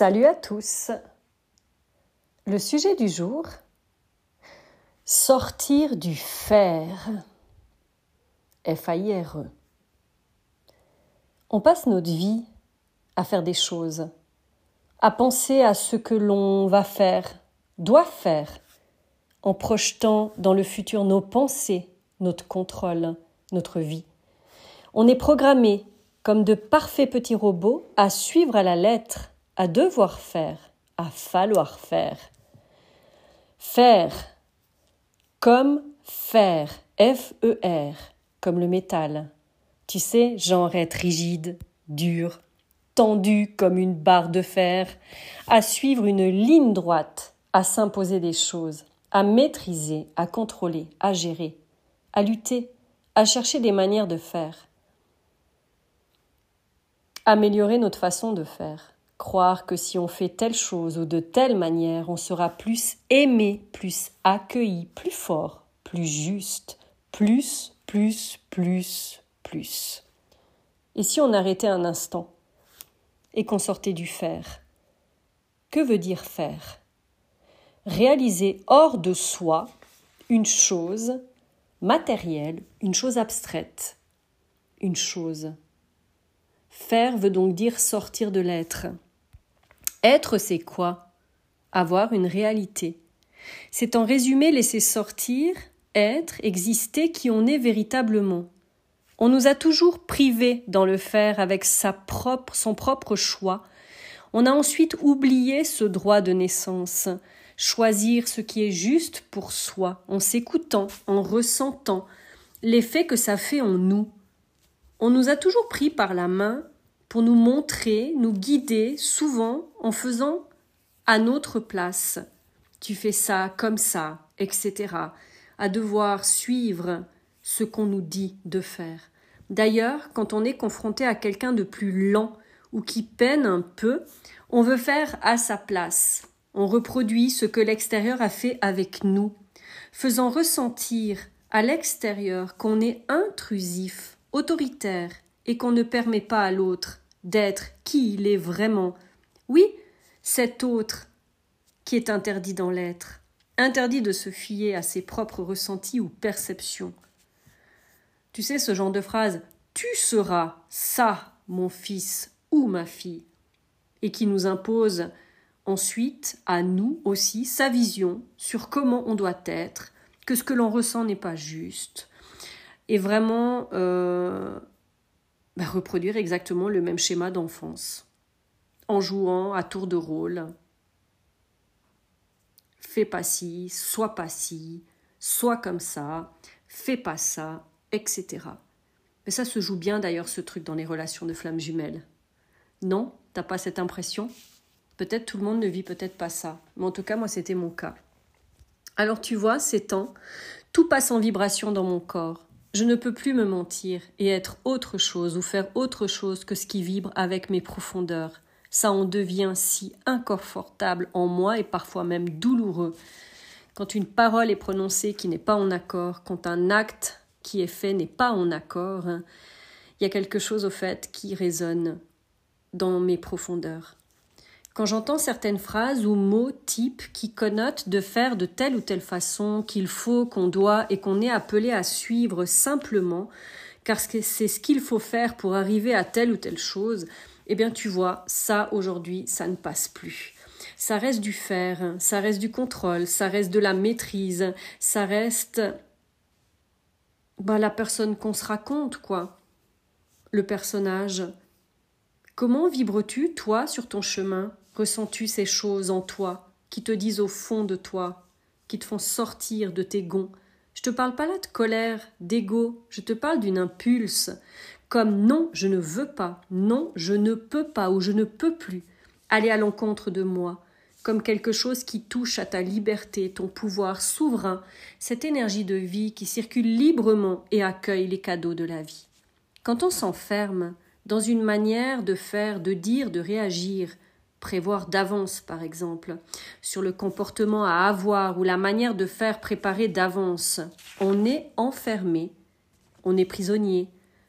Salut à tous. Le sujet du jour sortir du fer. F-A-I-R-E. On passe notre vie à faire des choses, à penser à ce que l'on va faire, doit faire, en projetant dans le futur nos pensées, notre contrôle, notre vie. On est programmé comme de parfaits petits robots à suivre à la lettre, à devoir faire, à falloir faire. Faire comme faire, F-E-R, comme le métal. Tu sais, genre être rigide, dur, tendu comme une barre de fer, à suivre une ligne droite, à s'imposer des choses, à maîtriser, à contrôler, à gérer, à lutter, à chercher des manières de faire. Améliorer notre façon de faire. Croire que si on fait telle chose ou de telle manière, on sera plus aimé, plus accueilli, plus fort, plus juste, plus, plus, plus, plus. Et si on arrêtait un instant et qu'on sortait du faire Que veut dire faire? Réaliser hors de soi une chose matérielle, une chose abstraite, une chose. Faire veut donc dire sortir de l'être. Être, c'est quoi? Avoir une réalité. C'est en résumé laisser sortir, être, exister qui on est véritablement. On nous a toujours privés dans le faire avec sa propre, son propre choix. On a ensuite oublié ce droit de naissance, choisir ce qui est juste pour soi, en s'écoutant, en ressentant l'effet que ça fait en nous. On nous a toujours pris par la main pour nous montrer, nous guider, souvent en faisant à notre place. Tu fais ça comme ça, etc. À devoir suivre ce qu'on nous dit de faire. D'ailleurs, quand on est confronté à quelqu'un de plus lent ou qui peine un peu, on veut faire à sa place. On reproduit ce que l'extérieur a fait avec nous, faisant ressentir à l'extérieur qu'on est intrusif, autoritaire, et qu'on ne permet pas à l'autre d'être qui il est vraiment. Oui, cet autre qui est interdit dans l'être, interdit de se fier à ses propres ressentis ou perceptions. Tu sais, ce genre de phrase Tu seras ça, mon fils ou ma fille, et qui nous impose ensuite à nous aussi sa vision sur comment on doit être, que ce que l'on ressent n'est pas juste, et vraiment euh, bah, reproduire exactement le même schéma d'enfance, en jouant à tour de rôle. Fais pas ci, sois pas ci, sois comme ça, fais pas ça, etc. Mais ça se joue bien d'ailleurs ce truc dans les relations de flammes jumelles. Non, t'as pas cette impression? Peut-être tout le monde ne vit peut-être pas ça, mais en tout cas moi c'était mon cas. Alors tu vois, ces temps, tout passe en vibration dans mon corps. Je ne peux plus me mentir et être autre chose ou faire autre chose que ce qui vibre avec mes profondeurs. Ça en devient si inconfortable en moi et parfois même douloureux. Quand une parole est prononcée qui n'est pas en accord, quand un acte qui est fait n'est pas en accord, il y a quelque chose au fait qui résonne dans mes profondeurs. Quand j'entends certaines phrases ou mots types qui connotent de faire de telle ou telle façon, qu'il faut, qu'on doit et qu'on est appelé à suivre simplement, car c'est ce qu'il faut faire pour arriver à telle ou telle chose, eh bien tu vois, ça aujourd'hui, ça ne passe plus. Ça reste du faire, ça reste du contrôle, ça reste de la maîtrise, ça reste bah, la personne qu'on se raconte, quoi. Le personnage. Comment vibres-tu, toi, sur ton chemin? Ressens-tu ces choses en toi, qui te disent au fond de toi, qui te font sortir de tes gonds? Je te parle pas là de colère, d'ego, je te parle d'une impulse, comme non, je ne veux pas, non, je ne peux pas ou je ne peux plus aller à l'encontre de moi, comme quelque chose qui touche à ta liberté, ton pouvoir souverain, cette énergie de vie qui circule librement et accueille les cadeaux de la vie. Quand on s'enferme dans une manière de faire, de dire, de réagir, prévoir d'avance par exemple, sur le comportement à avoir ou la manière de faire préparer d'avance, on est enfermé, on est prisonnier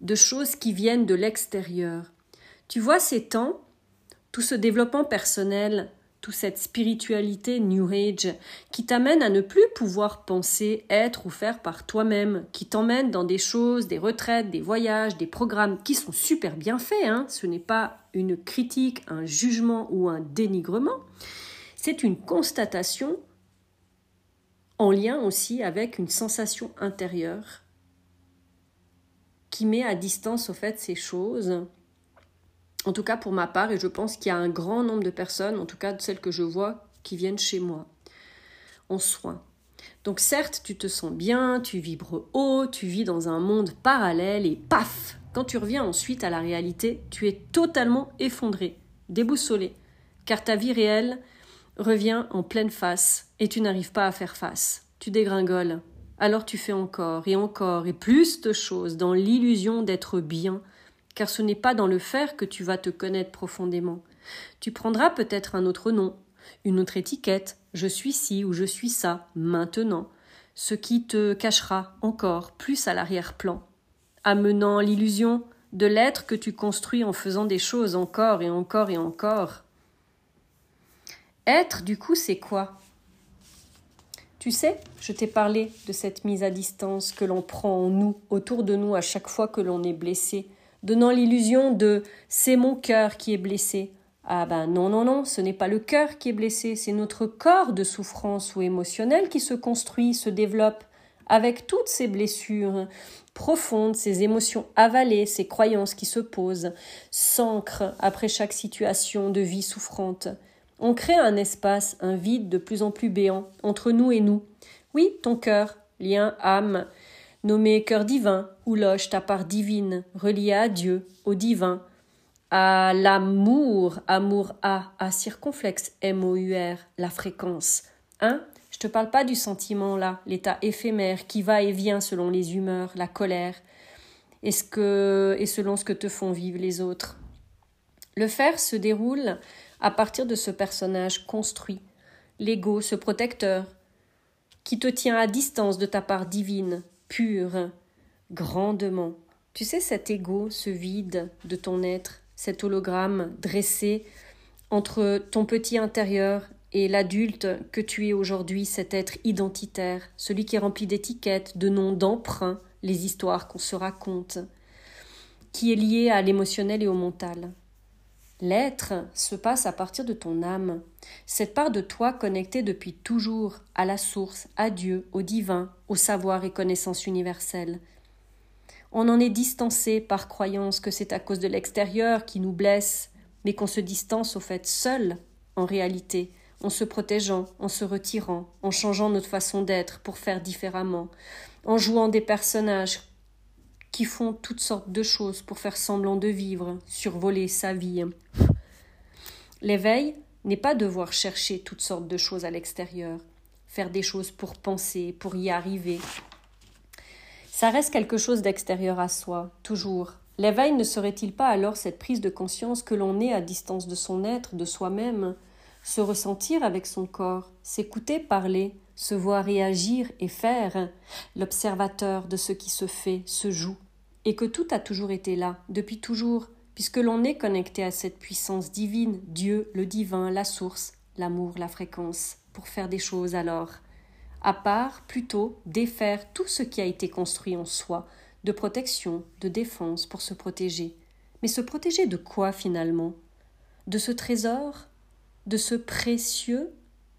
de choses qui viennent de l'extérieur. Tu vois ces temps tout ce développement personnel, toute cette spiritualité New Age qui t'amène à ne plus pouvoir penser, être ou faire par toi-même, qui t'emmène dans des choses, des retraites, des voyages, des programmes qui sont super bien faits. Hein. Ce n'est pas une critique, un jugement ou un dénigrement. C'est une constatation en lien aussi avec une sensation intérieure qui met à distance au fait ces choses en tout cas pour ma part, et je pense qu'il y a un grand nombre de personnes, en tout cas de celles que je vois, qui viennent chez moi en soins. Donc certes, tu te sens bien, tu vibres haut, tu vis dans un monde parallèle et paf Quand tu reviens ensuite à la réalité, tu es totalement effondré, déboussolé, car ta vie réelle revient en pleine face et tu n'arrives pas à faire face. Tu dégringoles. Alors tu fais encore et encore et plus de choses dans l'illusion d'être bien, car ce n'est pas dans le faire que tu vas te connaître profondément. Tu prendras peut-être un autre nom, une autre étiquette, je suis ci ou je suis ça, maintenant, ce qui te cachera encore plus à l'arrière-plan, amenant l'illusion de l'être que tu construis en faisant des choses encore et encore et encore. Être, du coup, c'est quoi? Tu sais, je t'ai parlé de cette mise à distance que l'on prend en nous, autour de nous, à chaque fois que l'on est blessé, donnant l'illusion de c'est mon cœur qui est blessé. Ah ben non, non, non, ce n'est pas le cœur qui est blessé, c'est notre corps de souffrance ou émotionnel qui se construit, se développe, avec toutes ces blessures profondes, ces émotions avalées, ces croyances qui se posent, s'ancrent après chaque situation de vie souffrante. On crée un espace, un vide de plus en plus béant entre nous et nous. Oui, ton cœur, lien âme, nommé cœur divin, ou loge ta part divine, reliée à Dieu, au divin, à l'amour, amour A, à circonflexe, M-O-U-R, la fréquence. Hein? Je te parle pas du sentiment là, l'état éphémère qui va et vient selon les humeurs, la colère, et, ce que, et selon ce que te font vivre les autres. Le faire se déroule à partir de ce personnage construit, l'ego, ce protecteur, qui te tient à distance de ta part divine, pur, grandement. Tu sais, cet ego, ce vide de ton être, cet hologramme dressé entre ton petit intérieur et l'adulte que tu es aujourd'hui, cet être identitaire, celui qui est rempli d'étiquettes, de noms, d'emprunts, les histoires qu'on se raconte, qui est lié à l'émotionnel et au mental. L'être se passe à partir de ton âme, cette part de toi connectée depuis toujours à la source, à Dieu, au divin, au savoir et connaissance universelle. On en est distancé par croyance que c'est à cause de l'extérieur qui nous blesse, mais qu'on se distance au fait seul, en réalité, en se protégeant, en se retirant, en changeant notre façon d'être pour faire différemment, en jouant des personnages qui font toutes sortes de choses pour faire semblant de vivre, survoler sa vie. L'éveil n'est pas devoir chercher toutes sortes de choses à l'extérieur, faire des choses pour penser, pour y arriver. Ça reste quelque chose d'extérieur à soi, toujours. L'éveil ne serait-il pas alors cette prise de conscience que l'on est à distance de son être, de soi-même, se ressentir avec son corps, s'écouter parler, se voir réagir et faire, l'observateur de ce qui se fait, se joue, et que tout a toujours été là, depuis toujours, puisque l'on est connecté à cette puissance divine, Dieu, le divin, la source, l'amour, la fréquence, pour faire des choses alors, à part plutôt défaire tout ce qui a été construit en soi, de protection, de défense, pour se protéger. Mais se protéger de quoi finalement? De ce trésor? De ce précieux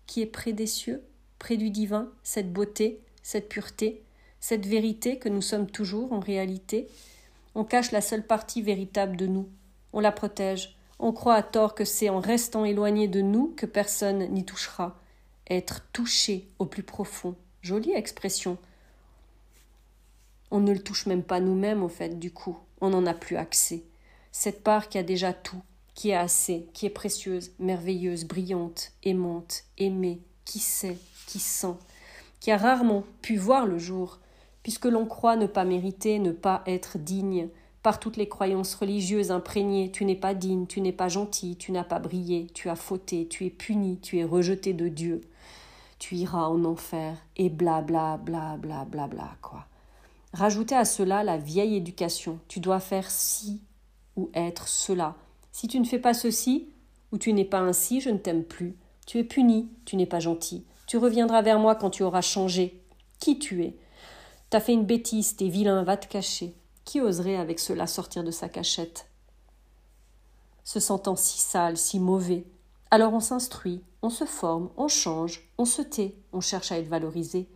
qui est près des cieux près du divin, cette beauté, cette pureté, cette vérité que nous sommes toujours en réalité. On cache la seule partie véritable de nous, on la protège, on croit à tort que c'est en restant éloigné de nous que personne n'y touchera. Être touché au plus profond. Jolie expression. On ne le touche même pas nous-mêmes, au fait, du coup. On n'en a plus accès. Cette part qui a déjà tout, qui est assez, qui est précieuse, merveilleuse, brillante, aimante, aimée, qui sait, qui sent, qui a rarement pu voir le jour, puisque l'on croit ne pas mériter, ne pas être digne, par toutes les croyances religieuses imprégnées, tu n'es pas digne, tu n'es pas gentil, tu n'as pas brillé, tu as fauté, tu es puni, tu es rejeté de Dieu, tu iras en enfer, et bla bla bla bla bla bla quoi. Rajoutez à cela la vieille éducation, tu dois faire ci ou être cela. Si tu ne fais pas ceci, ou tu n'es pas ainsi, je ne t'aime plus. Tu es puni, tu n'es pas gentil. Tu reviendras vers moi quand tu auras changé. Qui tu es T'as fait une bêtise, t'es vilain, va te cacher. Qui oserait avec cela sortir de sa cachette? Se sentant si sale, si mauvais. Alors on s'instruit, on se forme, on change, on se tait, on cherche à être valorisé.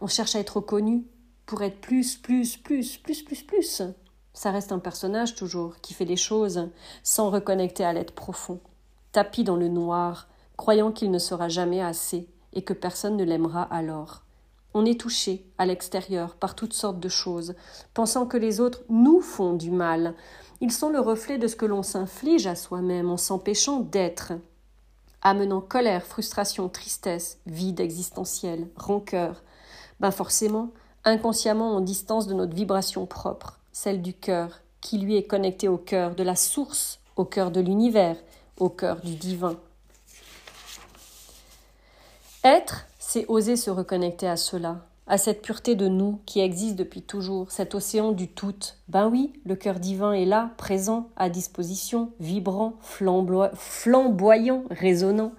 On cherche à être reconnu pour être plus, plus, plus, plus, plus, plus. Ça reste un personnage toujours qui fait les choses sans reconnecter à l'être profond, tapis dans le noir, croyant qu'il ne sera jamais assez et que personne ne l'aimera alors. On est touché à l'extérieur par toutes sortes de choses, pensant que les autres nous font du mal. Ils sont le reflet de ce que l'on s'inflige à soi-même en s'empêchant d'être, amenant colère, frustration, tristesse, vide existentiel, rancœur. Ben forcément, inconsciemment on distance de notre vibration propre, celle du cœur, qui lui est connectée au cœur de la source, au cœur de l'univers, au cœur du divin. Être, c'est oser se reconnecter à cela, à cette pureté de nous qui existe depuis toujours, cet océan du tout. Ben oui, le cœur divin est là, présent, à disposition, vibrant, flamboyant, résonnant.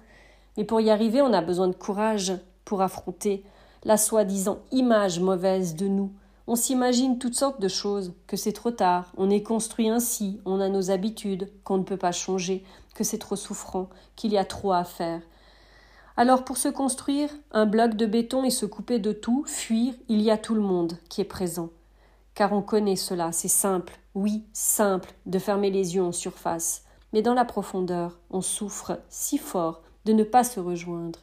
Mais pour y arriver, on a besoin de courage pour affronter la soi-disant image mauvaise de nous. On s'imagine toutes sortes de choses, que c'est trop tard, on est construit ainsi, on a nos habitudes, qu'on ne peut pas changer, que c'est trop souffrant, qu'il y a trop à faire. Alors pour se construire un bloc de béton et se couper de tout, fuir, il y a tout le monde qui est présent. Car on connaît cela, c'est simple, oui, simple, de fermer les yeux en surface. Mais dans la profondeur, on souffre si fort de ne pas se rejoindre.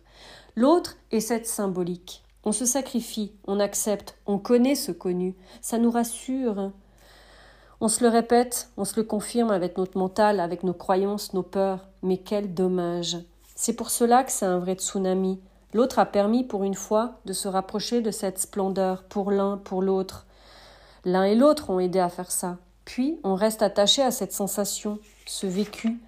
L'autre est cette symbolique. On se sacrifie, on accepte, on connaît ce connu, ça nous rassure. On se le répète, on se le confirme avec notre mental, avec nos croyances, nos peurs, mais quel dommage. C'est pour cela que c'est un vrai tsunami. L'autre a permis pour une fois de se rapprocher de cette splendeur, pour l'un, pour l'autre. L'un et l'autre ont aidé à faire ça. Puis on reste attaché à cette sensation, ce vécu.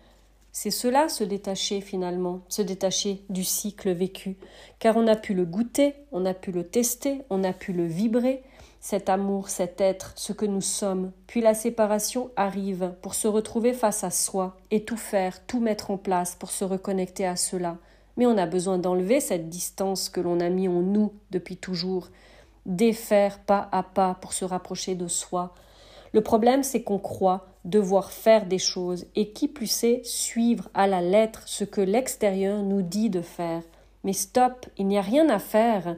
C'est cela se détacher finalement, se détacher du cycle vécu, car on a pu le goûter, on a pu le tester, on a pu le vibrer, cet amour, cet être, ce que nous sommes. Puis la séparation arrive pour se retrouver face à soi et tout faire, tout mettre en place pour se reconnecter à cela. Mais on a besoin d'enlever cette distance que l'on a mis en nous depuis toujours, défaire pas à pas pour se rapprocher de soi. Le problème, c'est qu'on croit devoir faire des choses et qui plus est suivre à la lettre ce que l'extérieur nous dit de faire. Mais stop, il n'y a rien à faire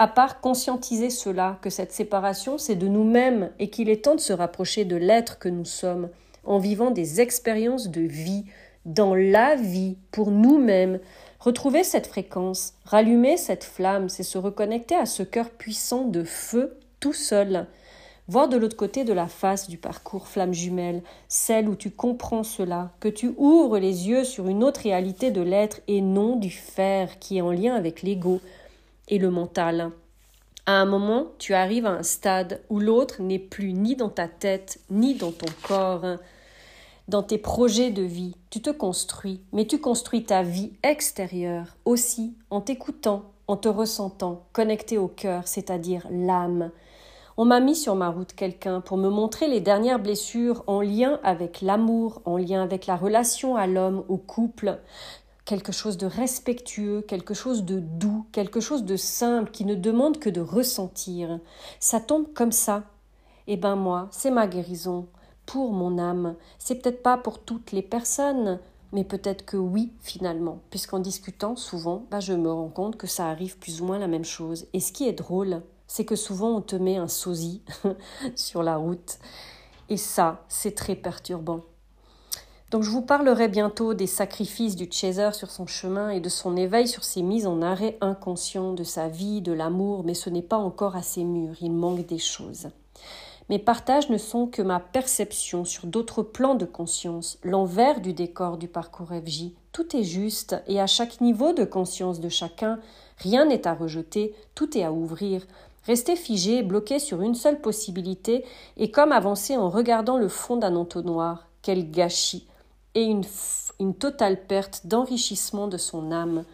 à part conscientiser cela, que cette séparation, c'est de nous-mêmes et qu'il est temps de se rapprocher de l'être que nous sommes, en vivant des expériences de vie, dans la vie, pour nous-mêmes. Retrouver cette fréquence, rallumer cette flamme, c'est se reconnecter à ce cœur puissant de feu tout seul. Voir de l'autre côté de la face du parcours flamme jumelle, celle où tu comprends cela, que tu ouvres les yeux sur une autre réalité de l'être et non du faire qui est en lien avec l'ego, et le mental. À un moment, tu arrives à un stade où l'autre n'est plus ni dans ta tête, ni dans ton corps, dans tes projets de vie. Tu te construis, mais tu construis ta vie extérieure aussi en t'écoutant, en te ressentant, connecté au cœur, c'est-à-dire l'âme. On m'a mis sur ma route quelqu'un pour me montrer les dernières blessures en lien avec l'amour, en lien avec la relation à l'homme, au couple quelque chose de respectueux, quelque chose de doux, quelque chose de simple qui ne demande que de ressentir. Ça tombe comme ça. Eh ben moi, c'est ma guérison pour mon âme. C'est peut-être pas pour toutes les personnes, mais peut-être que oui finalement, puisqu'en discutant souvent, bah, je me rends compte que ça arrive plus ou moins la même chose. Et ce qui est drôle, c'est que souvent on te met un sosie sur la route. Et ça, c'est très perturbant. Donc je vous parlerai bientôt des sacrifices du chaser sur son chemin et de son éveil sur ses mises en arrêt inconscient de sa vie, de l'amour, mais ce n'est pas encore assez mûr, il manque des choses. Mes partages ne sont que ma perception sur d'autres plans de conscience, l'envers du décor du parcours FJ. Tout est juste, et à chaque niveau de conscience de chacun, rien n'est à rejeter, tout est à ouvrir. Rester figé, bloqué sur une seule possibilité, et comme avancer en regardant le fond d'un entonnoir. Quel gâchis et une, une totale perte d'enrichissement de son âme,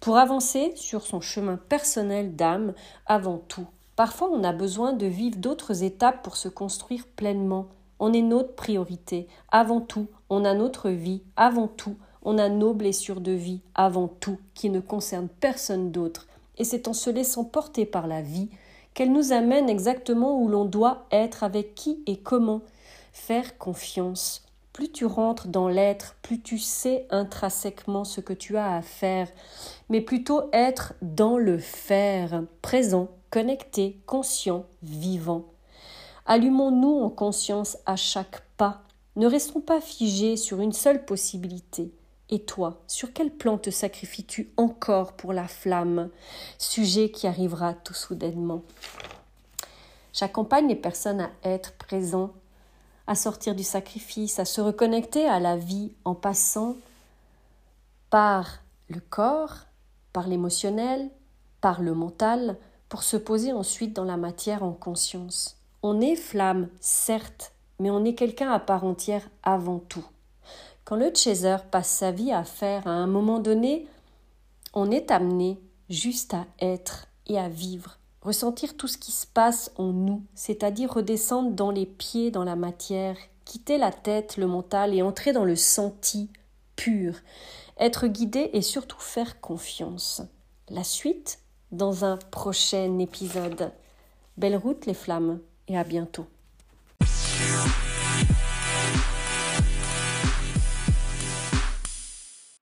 pour avancer sur son chemin personnel d'âme avant tout. Parfois on a besoin de vivre d'autres étapes pour se construire pleinement. On est notre priorité. Avant tout, on a notre vie. Avant tout, On a nos blessures de vie avant tout qui ne concernent personne d'autre, et c'est en se laissant porter par la vie qu'elle nous amène exactement où l'on doit être, avec qui et comment. Faire confiance. Plus tu rentres dans l'être, plus tu sais intrinsèquement ce que tu as à faire, mais plutôt être dans le faire, présent, connecté, conscient, vivant. Allumons-nous en conscience à chaque pas. Ne restons pas figés sur une seule possibilité. Et toi, sur quel plan te sacrifies-tu encore pour la flamme, sujet qui arrivera tout soudainement J'accompagne les personnes à être présents, à sortir du sacrifice, à se reconnecter à la vie en passant par le corps, par l'émotionnel, par le mental, pour se poser ensuite dans la matière en conscience. On est flamme, certes, mais on est quelqu'un à part entière avant tout. Quand le chaser passe sa vie à faire, à un moment donné, on est amené juste à être et à vivre, ressentir tout ce qui se passe en nous, c'est-à-dire redescendre dans les pieds, dans la matière, quitter la tête, le mental et entrer dans le senti pur, être guidé et surtout faire confiance. La suite dans un prochain épisode. Belle route les flammes et à bientôt.